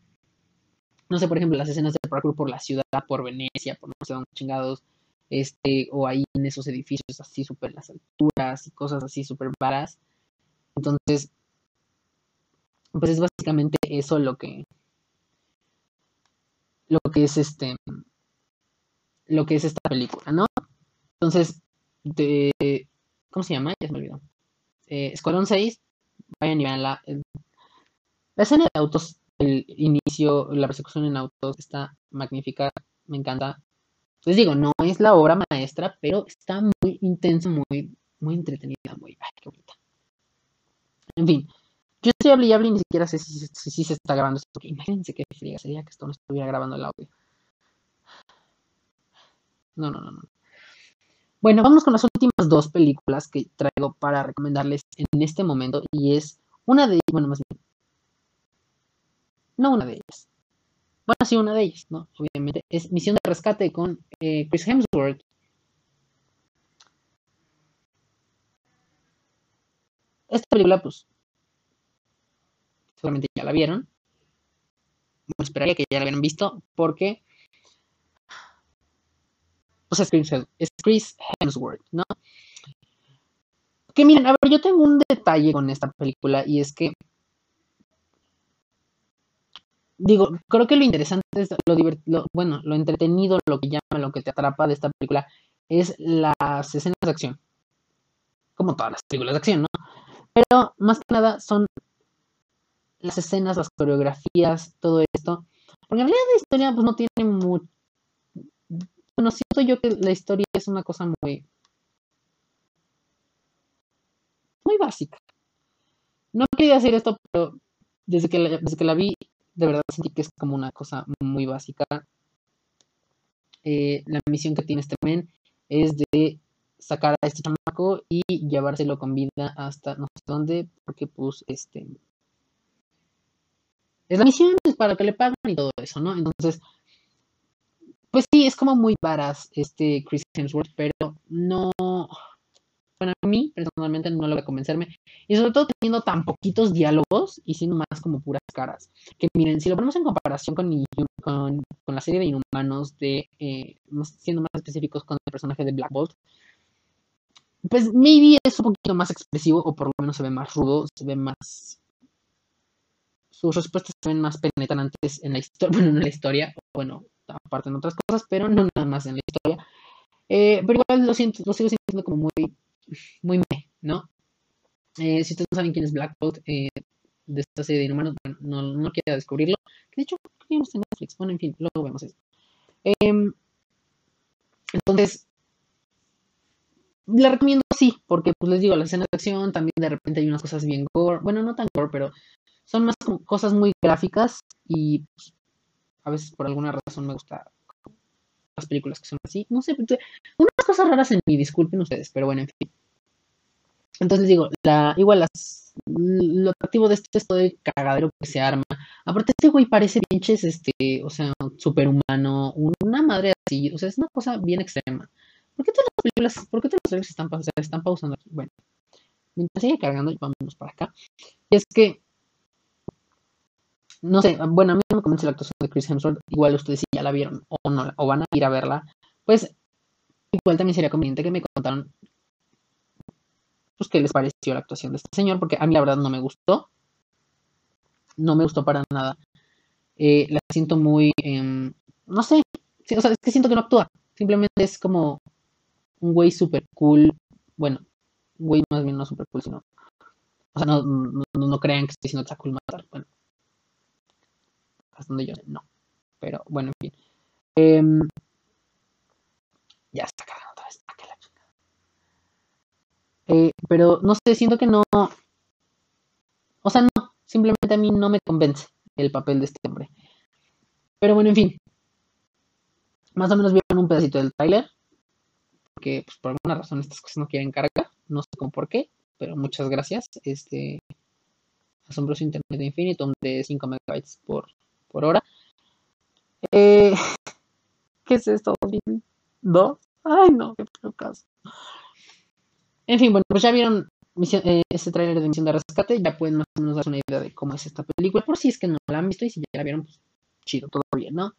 No sé, por ejemplo, las escenas de parkour por la ciudad, por Venecia, por no sé dónde chingados, este, o ahí en esos edificios así súper las alturas y cosas así súper varas. Entonces, pues es básicamente eso lo que, lo que es este, lo que es esta película, ¿no? Entonces, de, ¿cómo se llama? Ya se me olvidó. Eh, Escuadrón 6, vayan y vean la, la escena de autos, el inicio, la persecución en autos está magnífica, me encanta. Les digo, no es la obra maestra, pero está muy intensa, muy, muy entretenida, muy, bonita. En fin, yo estoy hablando y y ni siquiera sé si, si, se está grabando esto, imagínense qué friega sería que esto no estuviera grabando el audio. No, no, no, no. Bueno, vamos con las últimas dos películas que traigo para recomendarles en este momento. Y es una de ellas, bueno, más bien. No una de ellas. Bueno, sí, una de ellas, ¿no? Obviamente. Es Misión de Rescate con eh, Chris Hemsworth. Esta película, pues, seguramente ya la vieron. Bueno, esperaría que ya la hubieran visto porque sea, es Chris Hemsworth, ¿no? Que miren, a ver, yo tengo un detalle con esta película y es que digo, creo que lo interesante es lo, divertido, bueno, lo entretenido, lo que llama, lo que te atrapa de esta película es las escenas de acción. Como todas las películas de acción, ¿no? Pero más que nada son las escenas, las coreografías, todo esto. Porque en realidad la historia pues no tiene mucho bueno, siento yo que la historia es una cosa muy. muy básica. No quería decir esto, pero desde que, desde que la vi, de verdad sentí que es como una cosa muy básica. Eh, la misión que tiene este men es de sacar a este chamaco y llevárselo con vida hasta no sé dónde, porque pues este es la misión para que le paguen y todo eso, ¿no? Entonces, pues sí, es como muy varas este Chris Hemsworth, pero no. Bueno, a mí personalmente no logra convencerme. Y sobre todo teniendo tan poquitos diálogos y siendo más como puras caras. Que miren, si lo ponemos en comparación con, con, la serie de Inhumanos, de, eh, siendo más específicos con el personaje de Black Bolt, pues maybe es un poquito más expresivo o por lo menos se ve más rudo, se ve más... Sus respuestas se ven más penetrantes en la historia, (laughs) bueno, en la historia, bueno, aparte en otras cosas, pero no nada más en la historia. Eh, pero igual lo, siento, lo sigo sintiendo como muy, muy me, ¿no? Eh, si ustedes no saben quién es Black Bolt eh, de esta serie de inhumanos, bueno, no, no quiero descubrirlo. De hecho, que en Netflix. Bueno, en fin, luego vemos eso. Em, entonces, la recomiendo sí, porque pues les digo, la escena de acción también de repente hay unas cosas bien gore, bueno, no tan gore, pero son más cosas muy gráficas y pues, a veces por alguna razón me gusta las películas que son así. No sé, unas cosas raras en mí, disculpen ustedes, pero bueno, en fin. Entonces digo, la, igual las, lo atractivo de esto es todo el cagadero que se arma. Aparte, este güey parece pinches, este, o sea, superhumano, una madre así, o sea, es una cosa bien extrema. ¿Por qué todas las películas, por qué todas las están, están pausando? Bueno, mientras sigue cargando, vámonos para acá. Y es que no sé, bueno, a mí me convence la actuación de Chris Hemsworth, igual ustedes si ya la vieron o no, o van a ir a verla, pues igual también sería conveniente que me contaran pues qué les pareció la actuación de este señor, porque a mí la verdad no me gustó, no me gustó para nada, eh, la siento muy, em, no sé, o sea, es que siento que no actúa, simplemente es como un güey super cool, bueno, un güey más bien no super cool, sino, o sea, no, crean que estoy diciendo está cool matar, bueno, donde yo no. Pero bueno, en fin. Em, ya está la eh, pero no sé, siento que no. O sea, no. Simplemente a mí no me convence el papel de este hombre. Pero bueno, en fin. Más o menos vieron un pedacito del trailer. porque pues, por alguna razón estas cosas no quieren cargar, no sé cómo por qué, pero muchas gracias. Este asombroso internet de Infinitum de 5 megabytes por, por hora. Eh, ¿Qué es esto? ¿Dos? Ay, no, qué caso. En fin, bueno, pues ya vieron eh, este tráiler de Misión de Rescate, ya pueden más o menos dar una idea de cómo es esta película, por si es que no la han visto y si ya la vieron, pues chido, todo bien, ¿no?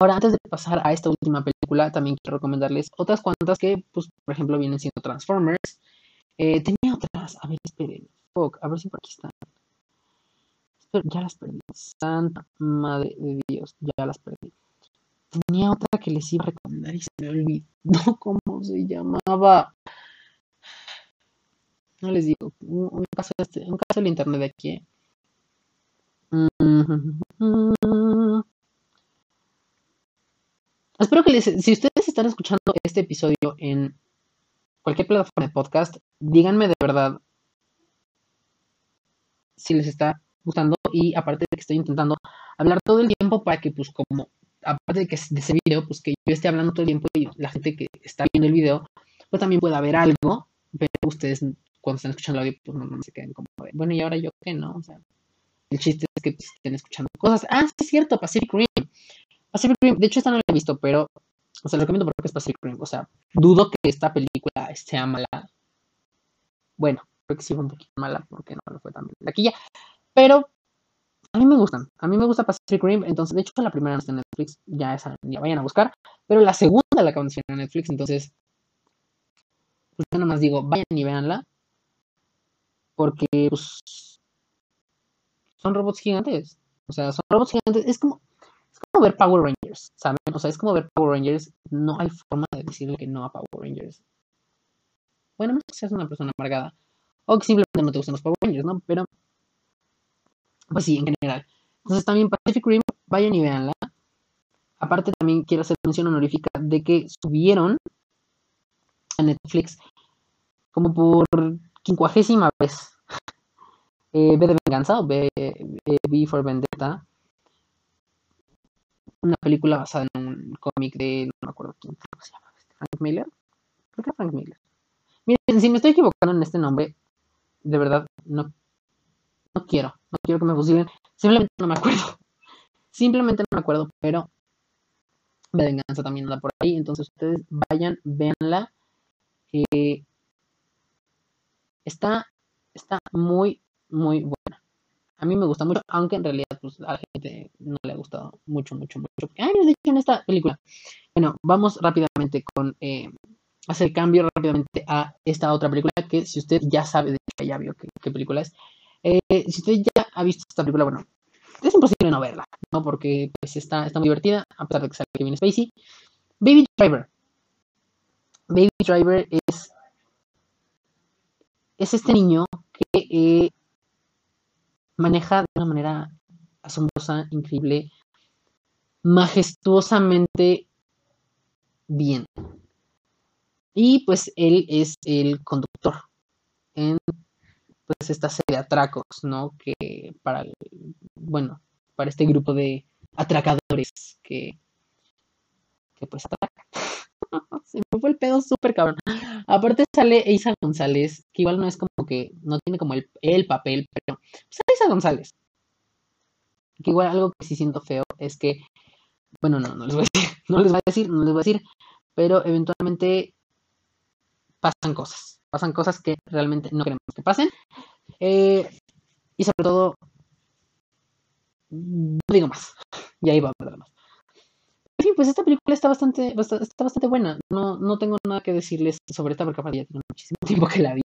Ahora, antes de pasar a esta última película, también quiero recomendarles otras cuantas que, pues, por ejemplo, vienen siendo Transformers. Eh, tenía otras, a ver, esperen, a ver si por aquí están. ya las perdí. Santa madre de Dios, ya las perdí. Tenía otra que les iba a recomendar y se me olvidó (laughs) cómo se llamaba. No les digo, un, caso, este, un caso del internet de aquí. ¿eh? Espero que les, si ustedes están escuchando este episodio en cualquier plataforma de podcast, díganme de verdad si les está gustando y aparte de que estoy intentando hablar todo el tiempo para que pues como aparte de que de ese video pues que yo esté hablando todo el tiempo y la gente que está viendo el video pues también pueda ver algo pero ustedes cuando están escuchando audio pues no, se queden como bueno y ahora yo qué no o sea el chiste es que pues, estén escuchando cosas ah sí es cierto Pacific Rim Pacific Rim, de hecho esta no la he visto, pero, o sea, lo recomiendo porque es Pacific Rim. O sea, dudo que esta película sea mala. Bueno, creo que sí fue un poquito mala porque no lo fue tan bien. Aquí ya. Pero a mí me gustan. A mí me gusta Pacific Rim. Entonces, de hecho, la primera no está en Netflix. Ya esa, ya vayan a buscar. Pero la segunda la acaban de en Netflix. Entonces, pues yo nada más digo, vayan y véanla. Porque, pues, son robots gigantes. O sea, son robots gigantes. Es como, es como ver Power Rangers, ¿saben? O sea, es como ver Power Rangers. No hay forma de decirle que no a Power Rangers. Bueno, no sé si seas una persona amargada. O que simplemente no te gustan los Power Rangers, ¿no? Pero, pues sí, en general. Entonces también Pacific Rim, vayan y véanla. Aparte también quiero hacer mención honorífica de que subieron a Netflix como por quincuagésima vez eh, B de Venganza o B, B for Vendetta una película basada en un cómic de, no me acuerdo quién ¿cómo se llama, este, Frank Miller. Creo que Frank Miller. Miren, si me estoy equivocando en este nombre, de verdad, no, no quiero, no quiero que me fusilen. Simplemente no me acuerdo. (laughs) Simplemente no me acuerdo, pero de venganza también anda por ahí. Entonces ustedes vayan, véanla. Eh, está, está muy, muy buena. A mí me gusta mucho, aunque en realidad pues, a la gente no le ha gustado mucho, mucho, mucho. Ay, me dicho en esta película. Bueno, vamos rápidamente con eh, hacer cambio rápidamente a esta otra película que si usted ya sabe, de hecho ya vio qué, película es. Eh, si usted ya ha visto esta película, bueno, es imposible no verla, ¿no? Porque pues está, está muy divertida, a pesar de que sale Kevin Spacey. Baby Driver. Baby Driver es, es este niño que eh, maneja de una manera asombrosa, increíble, majestuosamente bien. Y pues él es el conductor en pues esta serie de atracos, ¿no? Que para bueno, para este grupo de atracadores que, que pues. (laughs) Se me fue el pedo súper cabrón. Aparte sale Isa González, que igual no es como que, no tiene como el, el papel, pero sale Isa González. Que igual algo que sí siento feo es que, bueno, no, no les voy a decir, (laughs) no les voy a decir, no les voy a decir, pero eventualmente pasan cosas, pasan cosas que realmente no queremos que pasen. Eh, y sobre todo, no digo más, (laughs) y ahí va a hablar más. Fin, pues esta película está bastante, está bastante buena. No, no tengo nada que decirles sobre esta porque ya tiene muchísimo (laughs) tiempo que la vi.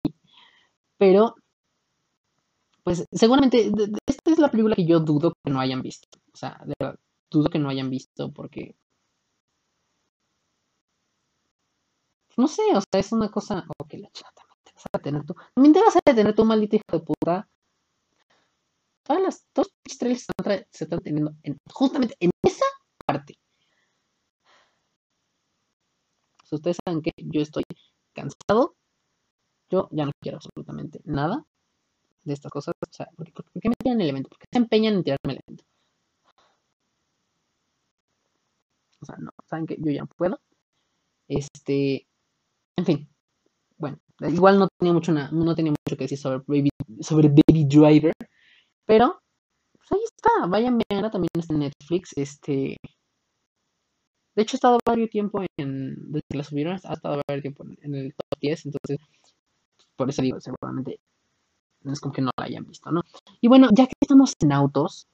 Pero, pues seguramente esta es la película que yo dudo que no hayan visto. O sea, de verdad, dudo que no hayan visto porque... No sé, o sea, es una cosa... Ok, la chata, te vas a tener tú. También te vas a detener tú, maldito hijo de puta. Todas las dos trailers se están teniendo en, justamente en esa parte ustedes saben que yo estoy cansado, yo ya no quiero absolutamente nada de estas cosas. O sea, ¿por qué, me tiran el evento? ¿Por qué se empeñan en tirarme el evento? O sea, no, saben que yo ya no puedo. Este, en fin, bueno, igual no tenía mucho, no tenía mucho que decir sobre Baby, sobre Baby Driver, pero pues ahí está, vayan a también está Netflix, este, de hecho ha estado varios tiempo en, desde que la subieron, ha estado varios tiempo en, el top 10, entonces, por eso digo, seguramente no es como que no la hayan visto, ¿no? Y bueno, ya que estamos en autos,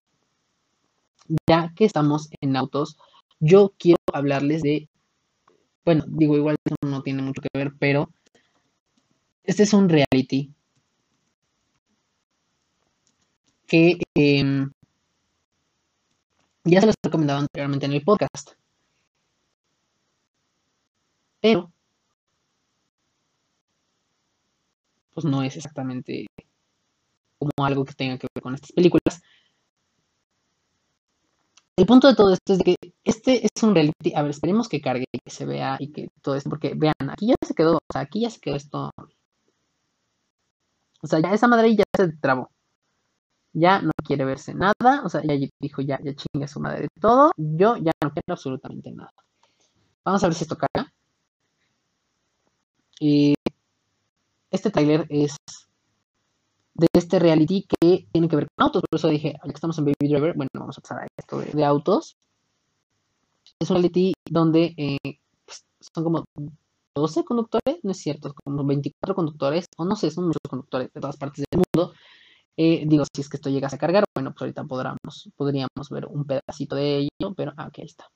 ya que estamos en autos, yo quiero hablarles de, bueno, digo, igual no tiene mucho que ver, pero este es un reality que em, ya se los he recomendado anteriormente en el podcast. Pero, pues no es exactamente como algo que tenga que ver con estas películas. El punto de todo esto es que este es un reality. A ver, esperemos que cargue y que se vea y que todo esto, porque vean, aquí ya se quedó, o sea, aquí ya se quedó esto. O sea, ya esa madre ya se trabó. Ya no quiere verse nada, o sea, ya dijo, ya, ya chingue su madre de todo. Yo ya no quiero absolutamente nada. Vamos a ver si esto carga. Y este trailer es de este reality que tiene que ver con autos. Por eso dije, ya que estamos en Baby Driver, bueno, vamos a pasar a esto de, autos. Es un reality donde eh, pues, son como 12 conductores, no es cierto, como 24 conductores, o no sé, son muchos conductores de todas partes del mundo. Eh, digo, si es que esto llega a cargar, bueno, pues ahorita podríamos, podríamos ver un pedacito de ello, pero ah, aquí está.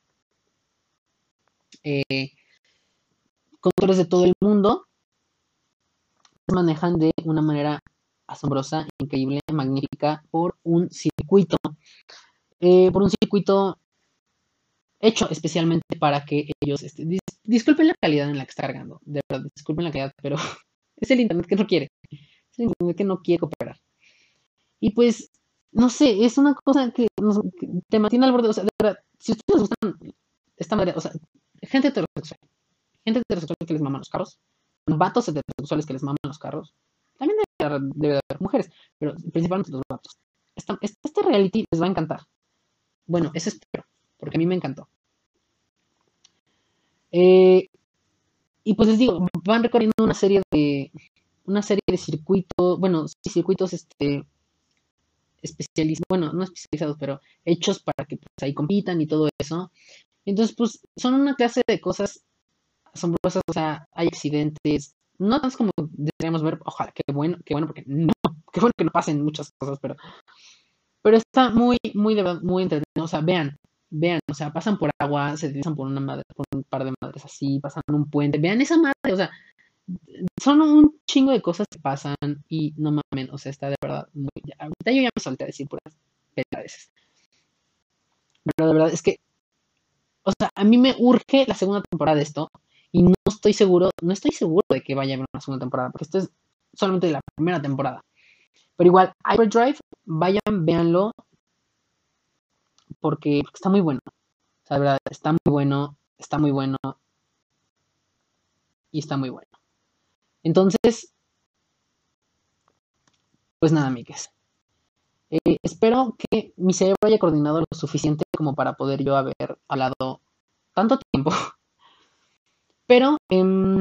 Eh, conductores de todo el mundo manejan de una manera asombrosa, increíble, magnífica, por un circuito, eh, por un circuito hecho especialmente para que ellos, este, disculpen la calidad en la que está cargando, de verdad, disculpen la calidad, pero (laughs) es el internet que no quiere, es el internet que no quiere cooperar. Y pues, no sé, es una cosa que, te mantiene al borde, o sea, de verdad, si ustedes les gustan esta manera, o sea, gente heterosexual, gente heterosexual que les maman los carros, vatos heterosexuales que les maman los carros, también debe, haber mujeres, pero principalmente los vatos. este reality les va a encantar. Bueno, eso espero, porque a mí me encantó. Eh, y pues les digo, van recorriendo una serie de una serie de circuitos, bueno, circuitos este especializados, bueno, no especializados, pero hechos para que pues, ahí compitan y todo eso. Entonces, pues son una clase de cosas asombrosas, o sea, hay accidentes, no tanto como deberíamos ver, ojalá, qué bueno, qué bueno, porque no, (laughs) qué bueno que no pasen muchas cosas, pero, pero está muy, muy, muy entretenido, o sea, vean, vean, o sea, pasan por agua, se deslizan por una madre, por un par de madres así, pasan un puente, vean esa madre, o sea, son un chingo de cosas que pasan y no mames, o sea, está de verdad muy, ahorita yo ya me solté a decir puras veces. Pero de verdad es que, o sea, a mí me urge la segunda temporada de esto, y no estoy seguro, no estoy seguro de que vaya a haber una segunda temporada, porque esto es solamente la primera temporada. Pero igual, Hyperdrive, vayan, véanlo, porque, está muy bueno. De está muy bueno, está muy bueno, y está muy bueno. Entonces, pues nada, amigues. Eh, espero que mi cerebro haya coordinado lo suficiente como para poder yo haber hablado tanto tiempo (laughs) pero, em,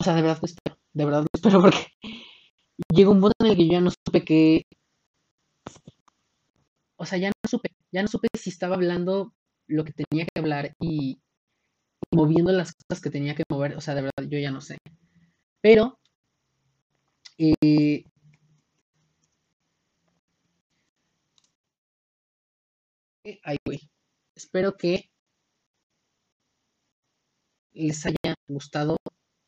o sea, de verdad lo espero, de verdad lo espero porque llegó un punto en el que yo ya no supe que, o sea, ya no supe, ya no supe si estaba hablando lo que tenía que hablar y, moviendo las cosas que tenía que mover, o sea, de verdad yo ya no sé. Pero, eh, ay, güey. Espero que les haya gustado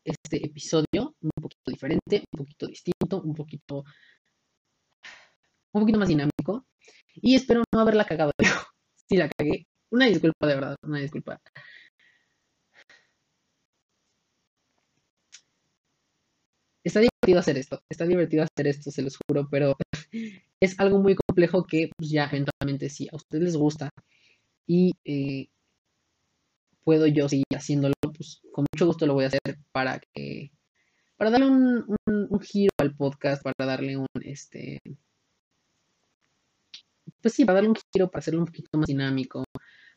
este episodio, un poquito diferente, un poquito distinto, un poquito un poquito más dinámico y espero no haberla cagado yo. (laughs) Si la cagué, una disculpa de verdad, una disculpa. Está divertido hacer esto, está divertido hacer esto, se los juro, pero (laughs) es algo muy complejo que pues, ya eventualmente si a ustedes les gusta y eh, puedo yo seguir haciéndolo, pues con mucho gusto lo voy a hacer para que, para darle un, un, giro al podcast, para darle un, este, pues sí, para darle un giro, para hacerlo un poquito más dinámico,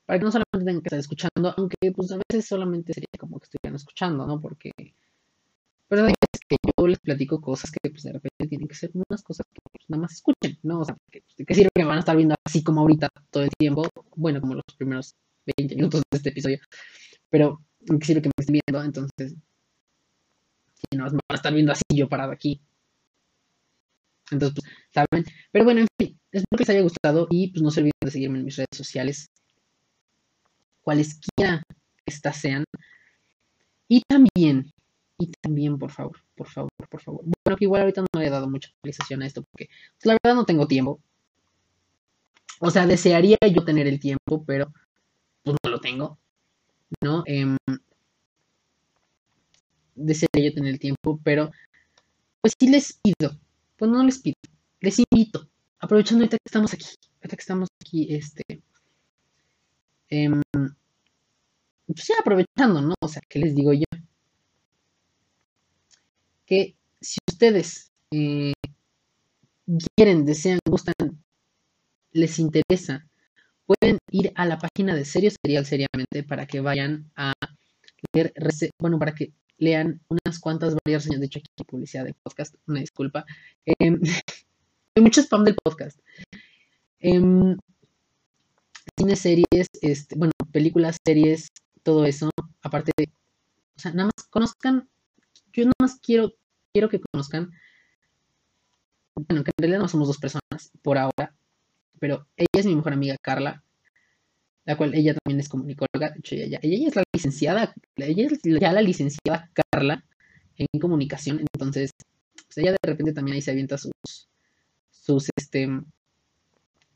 para que no solamente tengan que estar escuchando, aunque pues a veces solamente sería como que estuvieran escuchando, ¿no? Porque pero es que yo les platico cosas que pues de repente tienen que ser unas cosas que pues, nada más escuchen, ¿no? O sea, que, que sirve que van a estar viendo así como ahorita todo el tiempo, bueno, como los primeros 20 minutos de este episodio, pero que sirve que me estén viendo, entonces, si no, me van a estar viendo así yo parado aquí. Entonces, pues, saben. Pero bueno, en fin, espero que les haya gustado y pues no se olviden de seguirme en mis redes sociales, cualesquiera estas sean. Y también, y también, por favor, por favor, por favor. Bueno, que igual ahorita no le he dado mucha actualización a esto porque pues, la verdad no tengo tiempo. O sea, desearía yo tener el tiempo, pero pues no lo tengo. ¿No? Eh, desearía yo tener el tiempo, pero pues sí les pido, pues no les pido, les invito, aprovechando ahorita que estamos aquí, ahorita que estamos aquí, este, eh, pues ya aprovechando, ¿no? O sea, ¿qué les digo yo? Que si ustedes eh, quieren, desean, gustan, les interesa, pueden ir a la página de Serio Serial Seriamente para que vayan a leer, bueno, para que lean unas cuantas varias reseñas. De hecho, aquí publicidad de podcast, una disculpa. Eh, (laughs) hay mucho spam del podcast. Eh, cine, series, este, bueno, películas, series, todo eso. Aparte, de, o sea, nada más conozcan. Yo nada más quiero, quiero que conozcan. Bueno, que en realidad no somos dos personas por ahora, pero ella es mi mejor amiga Carla, la cual ella también es comunicóloga, de hecho ella, ella, es la licenciada, ella es ya la licenciada Carla en comunicación, entonces pues ella de repente también ahí se avienta sus, sus, este,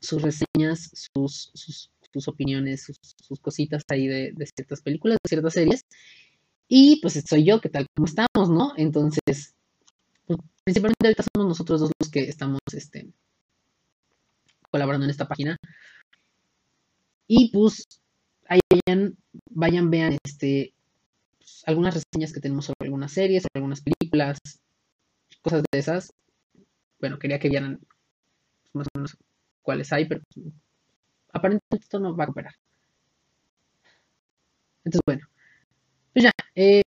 sus reseñas, sus, sus, opiniones, sus, sus, cositas ahí de, de, ciertas películas, de ciertas series, y pues soy yo, que tal como estamos, ¿no? Entonces, pues, principalmente ahorita somos nosotros dos los que estamos, este, colaborando en esta página. Y pues ahí vayan, vayan, vean este, pues, algunas reseñas que tenemos sobre algunas series, sobre algunas películas, cosas de esas. Bueno, quería que vieran pues, más o menos cuáles hay, pero pues, aparentemente esto no va a cooperar. Entonces, bueno, pues ya, eh,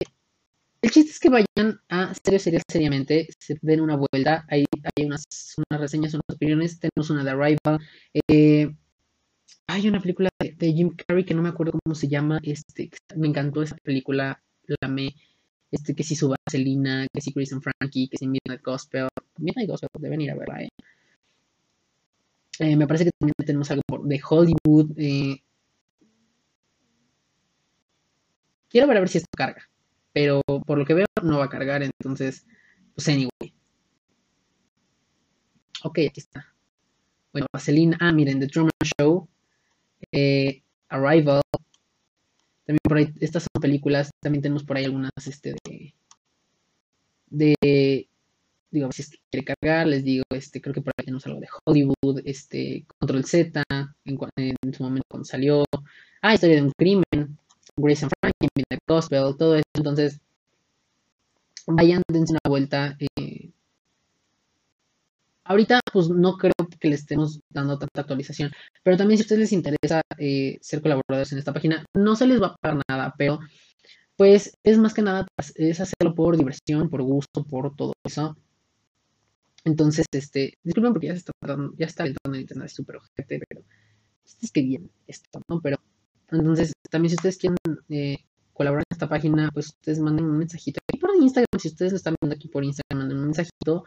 el chiste es que vayan a Serio Serial Seriamente, se den una vuelta, hay, hay unas, unas reseñas, unas opiniones, tenemos una de Arrival, eh, hay una película de, Jim Carrey que no me acuerdo cómo se llama, este, me encantó esa película, la amé, este, que si su Vaselina, que si Chris and Frankie, que si Midnight Gospel, Midnight Gospel, deben ir a verla, eh. Eh, me parece que también tenemos algo de Hollywood. Quiero ver a ver si esto carga. Pero por lo que veo no va a cargar. Entonces, pues anyway. Ok, aquí está. Bueno, Vaselina. Ah, miren, The Truman Show. Eh, Arrival. También por ahí, estas son películas. También tenemos por ahí algunas este, de, de digo, si quiere cargar, les digo, este, creo que por ahí tenemos algo de Hollywood, este, Control Z, en, en su momento cuando salió, ah, Historia de un crimen, Grace and Frankie, Midnight Gospel, todo eso, entonces, vayan, dense una vuelta, eh, ahorita, pues, no creo que le estemos dando tanta actualización, pero también si a ustedes les interesa eh, ser colaboradores en esta página, no se les va a pagar nada, pero, pues, es más que nada, es hacerlo por diversión, por gusto, por todo eso, entonces, este, disculpen porque ya se está tratando, ya está entrando en internet súper ojete, pero es que bien esto, ¿no? Pero, entonces, también si ustedes quieren eh, colaborar en esta página, pues ustedes manden un mensajito. Aquí por Instagram, si ustedes están viendo aquí por Instagram, manden un mensajito.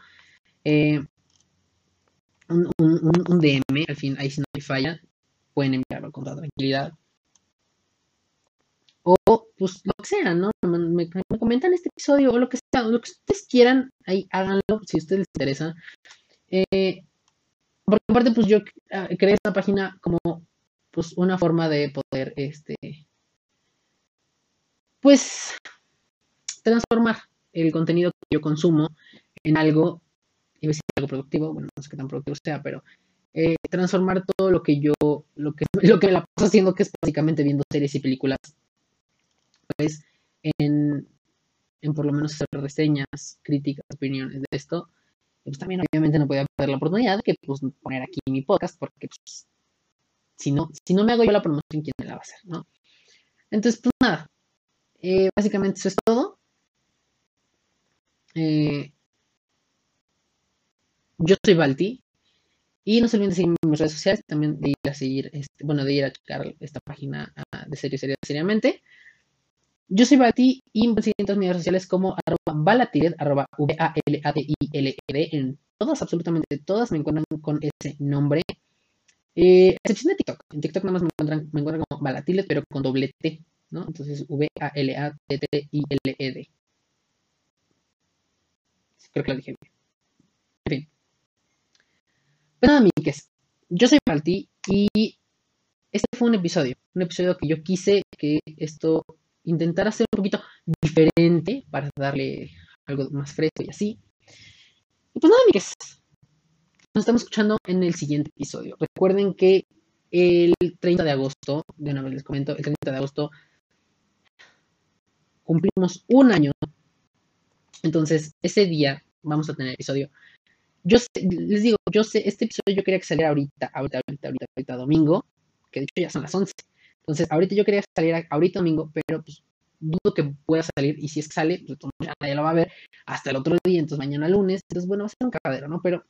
Eh, un, un, un, DM, al fin, ahí si no hay falla, pueden enviarlo con toda tranquilidad o pues lo que sea, ¿no? Me, me, comentan este episodio o lo que sea, lo que ustedes quieran, ahí háganlo si a ustedes les interesa. Eh, por aparte, pues yo ah, creé esta página como pues una forma de poder, este, pues transformar el contenido que yo consumo en algo, y decir algo productivo, bueno, no sé qué tan productivo sea, pero eh, transformar todo lo que yo, lo que, (laughs) lo que me la paso haciendo, que es básicamente viendo series y películas pues en, en por lo menos hacer reseñas, críticas, opiniones de esto, pues también obviamente no podía perder la oportunidad de que pues poner aquí mi podcast porque pues, Si no, si no me hago yo la promoción, ¿quién me la va a hacer? ¿no? Entonces, pues nada. Eh, básicamente eso es todo. Eh, yo soy Balti. Y no se olviden de seguirme en mis redes sociales, también de ir a seguir, este, bueno, de ir a checar esta página ah, de serio, serio, seriamente. Yo soy Balti y me siguen en todas mis redes sociales como arroba arroba V-A-L-A-D-I-L-E-D. En todas, absolutamente todas me encuentran con ese nombre. Eh, excepción de TikTok. En TikTok nada más me encuentran, me encuentran como Balatilet, pero con doble T, ¿no? Entonces, V-A-L-A-T-T-I-L-E-D. Creo que lo dije bien. En fin. Pero nada, amigues. Yo soy Balti y este fue un episodio. Un episodio que yo quise que esto intentara ser un poquito diferente para darle algo más fresco y así. Y pues nada, amigues. Nos estamos escuchando en el siguiente episodio. Recuerden que el 30 de agosto, de una les comento, el 30 de agosto cumplimos un año. Entonces, ese día vamos a tener episodio. Yo sé, les digo, yo sé, este episodio yo quería que saliera ahorita, ahorita, ahorita, ahorita, ahorita, domingo, que de hecho ya son las 11. Entonces, ahorita yo quería que saliera ahorita domingo, pero pues dudo que pueda salir y si es que sale, pues ya lo va a ver hasta el otro día, entonces mañana lunes, entonces bueno, va a ser un cagadero, ¿no? Pero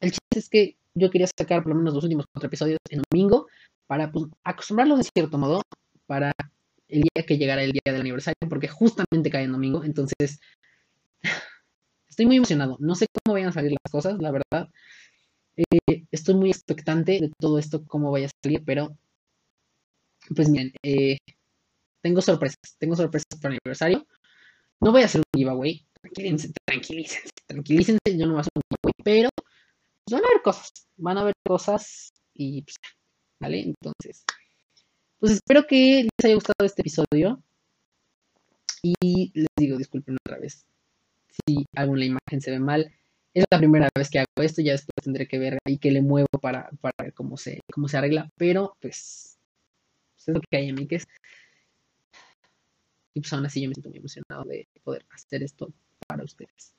el chiste es que yo quería sacar por lo menos los últimos cuatro episodios en domingo para pues, acostumbrarlos de cierto modo para el día que llegara el día del aniversario, porque justamente cae en domingo, entonces (sighs) estoy muy emocionado. No sé cómo vayan a salir las cosas, la verdad. Eh, estoy muy expectante de todo esto, cómo vaya a salir, pero pues miren, eh, tengo sorpresas, tengo sorpresas para el aniversario. No voy a hacer un giveaway, tranquilícense, tranquilícense, tranquilícense, yo no voy a hacer un giveaway, pero van a haber cosas, van a haber cosas y pues, ¿vale? Entonces, pues espero que les haya gustado este episodio y les digo, disculpen otra vez si alguna imagen se ve mal. Es la primera vez que hago esto, ya después tendré que ver ahí que le muevo para, para ver cómo se, cómo se arregla, pero pues, pues es lo que hay, amigues. Y pues aún así yo me siento muy emocionado de poder hacer esto para ustedes.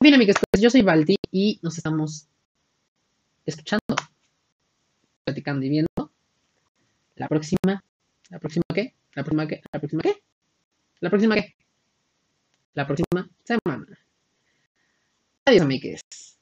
Bien, amigos, pues yo soy Balti y nos estamos escuchando, platicando y viendo. La próxima, ¿la próxima qué? ¿La próxima qué? ¿La próxima qué? ¿La próxima qué? La próxima semana. Adiós, amigues.